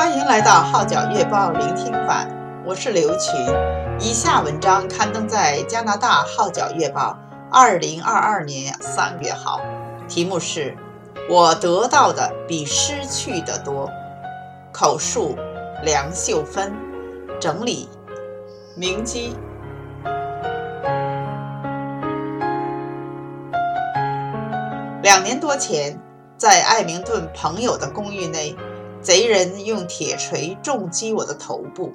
欢迎来到《号角月报》聆听版，我是刘群。以下文章刊登在加拿大《号角月报》二零二二年三月号，题目是“我得到的比失去的多”，口述梁秀芬，整理明基。两年多前，在艾明顿朋友的公寓内，贼人用铁锤重击我的头部，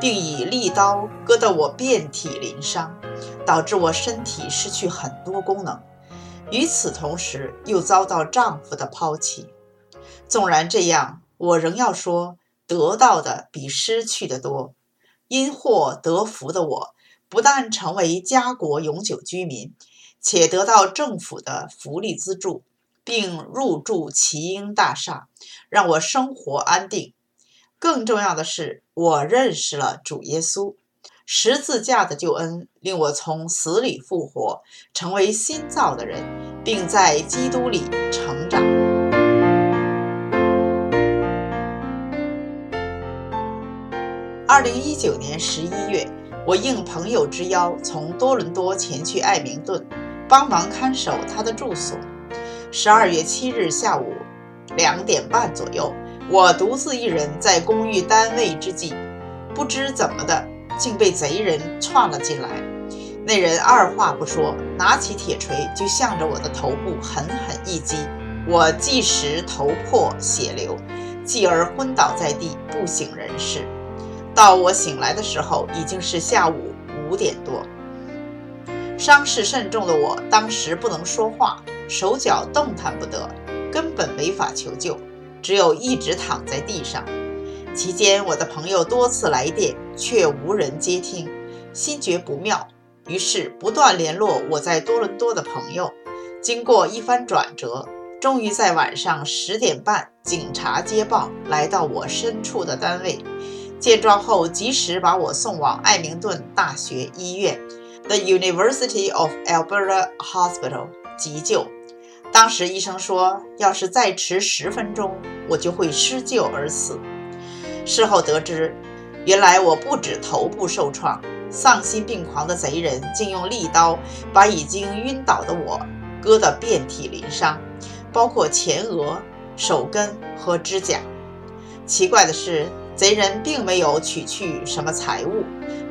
并以利刀割得我遍体鳞伤，导致我身体失去很多功能。与此同时，又遭到丈夫的抛弃。纵然这样，我仍要说，得到的比失去的多。因祸得福的我，不但成为家国永久居民。且得到政府的福利资助，并入住奇英大厦，让我生活安定。更重要的是，我认识了主耶稣，十字架的救恩令我从死里复活，成为新造的人，并在基督里成长。二零一九年十一月，我应朋友之邀，从多伦多前去爱明顿。帮忙看守他的住所。十二月七日下午两点半左右，我独自一人在公寓单位之际，不知怎么的，竟被贼人闯了进来。那人二话不说，拿起铁锤就向着我的头部狠狠一击，我即时头破血流，继而昏倒在地，不省人事。到我醒来的时候，已经是下午五点多。伤势甚重的我，当时不能说话，手脚动弹不得，根本没法求救，只有一直躺在地上。期间，我的朋友多次来电，却无人接听，心觉不妙，于是不断联络我在多伦多的朋友。经过一番转折，终于在晚上十点半，警察接报来到我身处的单位，见状后及时把我送往艾明顿大学医院。The University of Alberta Hospital 急救。当时医生说，要是再迟十分钟，我就会失救而死。事后得知，原来我不止头部受创，丧心病狂的贼人竟用利刀把已经晕倒的我割得遍体鳞伤，包括前额、手根和指甲。奇怪的是，贼人并没有取去什么财物，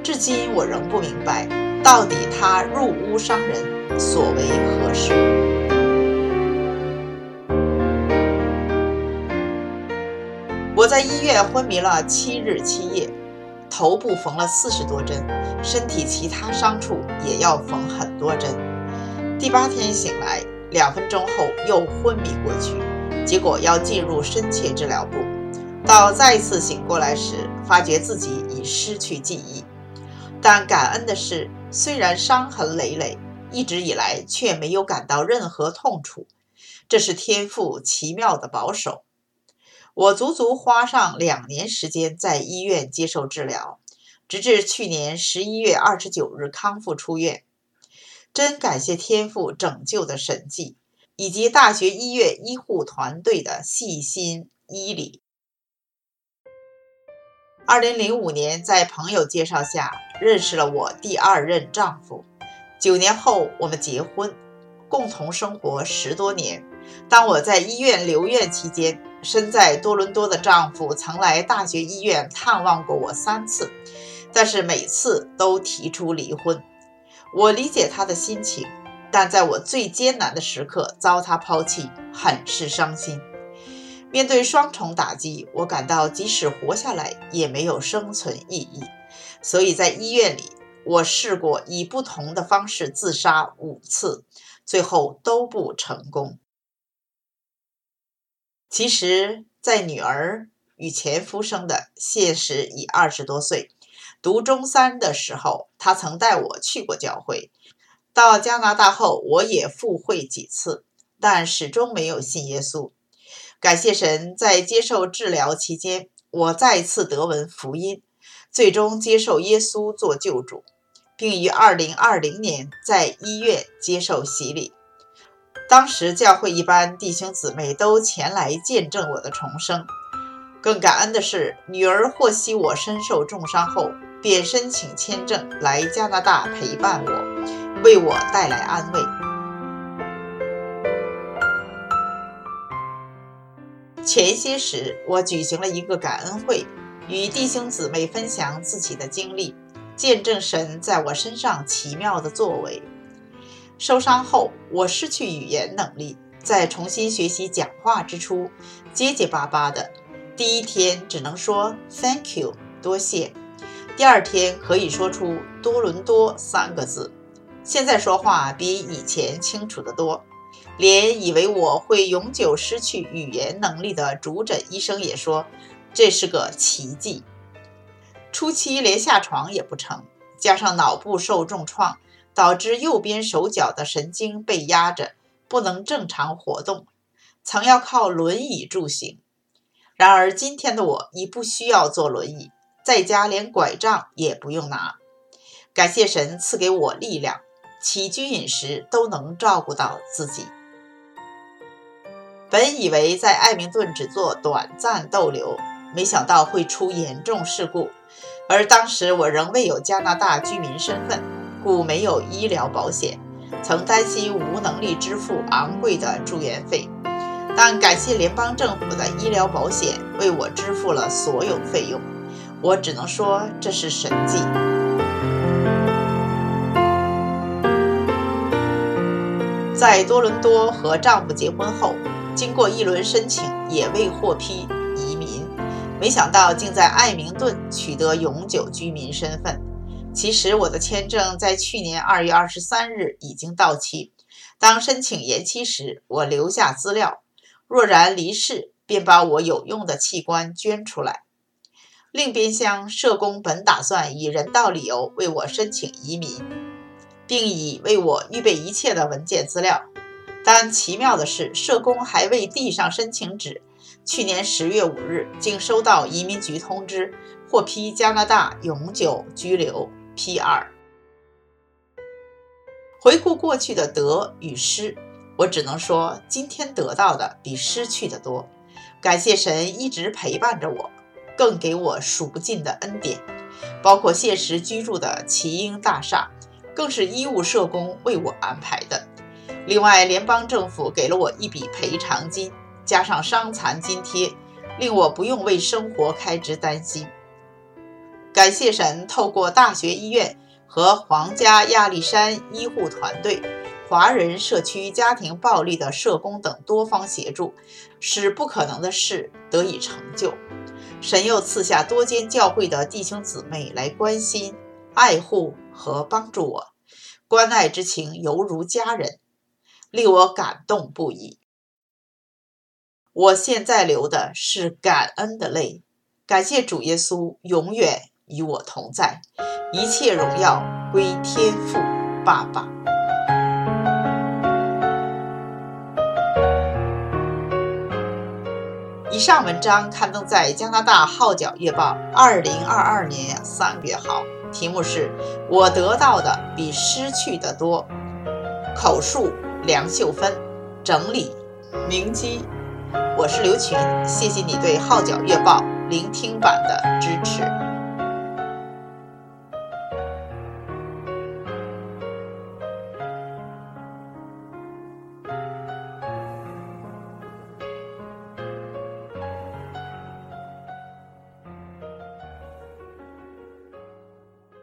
至今我仍不明白。到底他入屋伤人所为何事？我在医院昏迷了七日七夜，头部缝了四十多针，身体其他伤处也要缝很多针。第八天醒来，两分钟后又昏迷过去，结果要进入深切治疗部。到再次醒过来时，发觉自己已失去记忆。但感恩的是，虽然伤痕累累，一直以来却没有感到任何痛楚，这是天赋奇妙的保守。我足足花上两年时间在医院接受治疗，直至去年十一月二十九日康复出院。真感谢天父拯救的神迹，以及大学医院医护团队的细心医理。二零零五年，在朋友介绍下认识了我第二任丈夫。九年后，我们结婚，共同生活十多年。当我在医院留院期间，身在多伦多的丈夫曾来大学医院探望过我三次，但是每次都提出离婚。我理解他的心情，但在我最艰难的时刻遭他抛弃，很是伤心。面对双重打击，我感到即使活下来也没有生存意义。所以在医院里，我试过以不同的方式自杀五次，最后都不成功。其实，在女儿与前夫生的，现时已二十多岁，读中三的时候，他曾带我去过教会。到加拿大后，我也赴会几次，但始终没有信耶稣。感谢神，在接受治疗期间，我再次得闻福音，最终接受耶稣做救主，并于2020年在医院接受洗礼。当时教会一般弟兄姊妹都前来见证我的重生。更感恩的是，女儿获悉我身受重伤后，便申请签证来加拿大陪伴我，为我带来安慰。前些时，我举行了一个感恩会，与弟兄姊妹分享自己的经历，见证神在我身上奇妙的作为。受伤后，我失去语言能力，在重新学习讲话之初，结结巴巴的。第一天只能说 “Thank you”，多谢。第二天可以说出“多伦多”三个字。现在说话比以前清楚得多，连以为我会永久失去语言能力的主诊医生也说这是个奇迹。初期连下床也不成，加上脑部受重创，导致右边手脚的神经被压着，不能正常活动，曾要靠轮椅助行。然而，今天的我已不需要坐轮椅，在家连拐杖也不用拿。感谢神赐给我力量，起居饮食都能照顾到自己。本以为在艾明顿只做短暂逗留，没想到会出严重事故。而当时我仍未有加拿大居民身份，故没有医疗保险，曾担心无能力支付昂贵的住院费。但感谢联邦政府的医疗保险为我支付了所有费用，我只能说这是神迹。在多伦多和丈夫结婚后，经过一轮申请也未获批，没想到竟在爱明顿取得永久居民身份。其实我的签证在去年二月二十三日已经到期，当申请延期时，我留下资料。若然离世，便把我有用的器官捐出来。另边厢，社工本打算以人道理由为我申请移民，并已为我预备一切的文件资料。但奇妙的是，社工还未递上申请纸，去年十月五日竟收到移民局通知，获批加拿大永久居留 （PR）。回顾过去的得与失。我只能说，今天得到的比失去的多。感谢神一直陪伴着我，更给我数不尽的恩典，包括现实居住的奇英大厦，更是医务社工为我安排的。另外，联邦政府给了我一笔赔偿金，加上伤残津贴，令我不用为生活开支担心。感谢神透过大学医院和皇家亚历山医护团队。华人社区家庭暴力的社工等多方协助，使不可能的事得以成就。神又赐下多间教会的弟兄姊妹来关心、爱护和帮助我，关爱之情犹如家人，令我感动不已。我现在流的是感恩的泪，感谢主耶稣永远与我同在，一切荣耀归天父爸爸。以上文章刊登在加拿大《号角月报》二零二二年三月号，题目是“我得到的比失去的多”。口述梁秀芬，整理明基。我是刘群，谢谢你对《号角月报》聆听版的支持。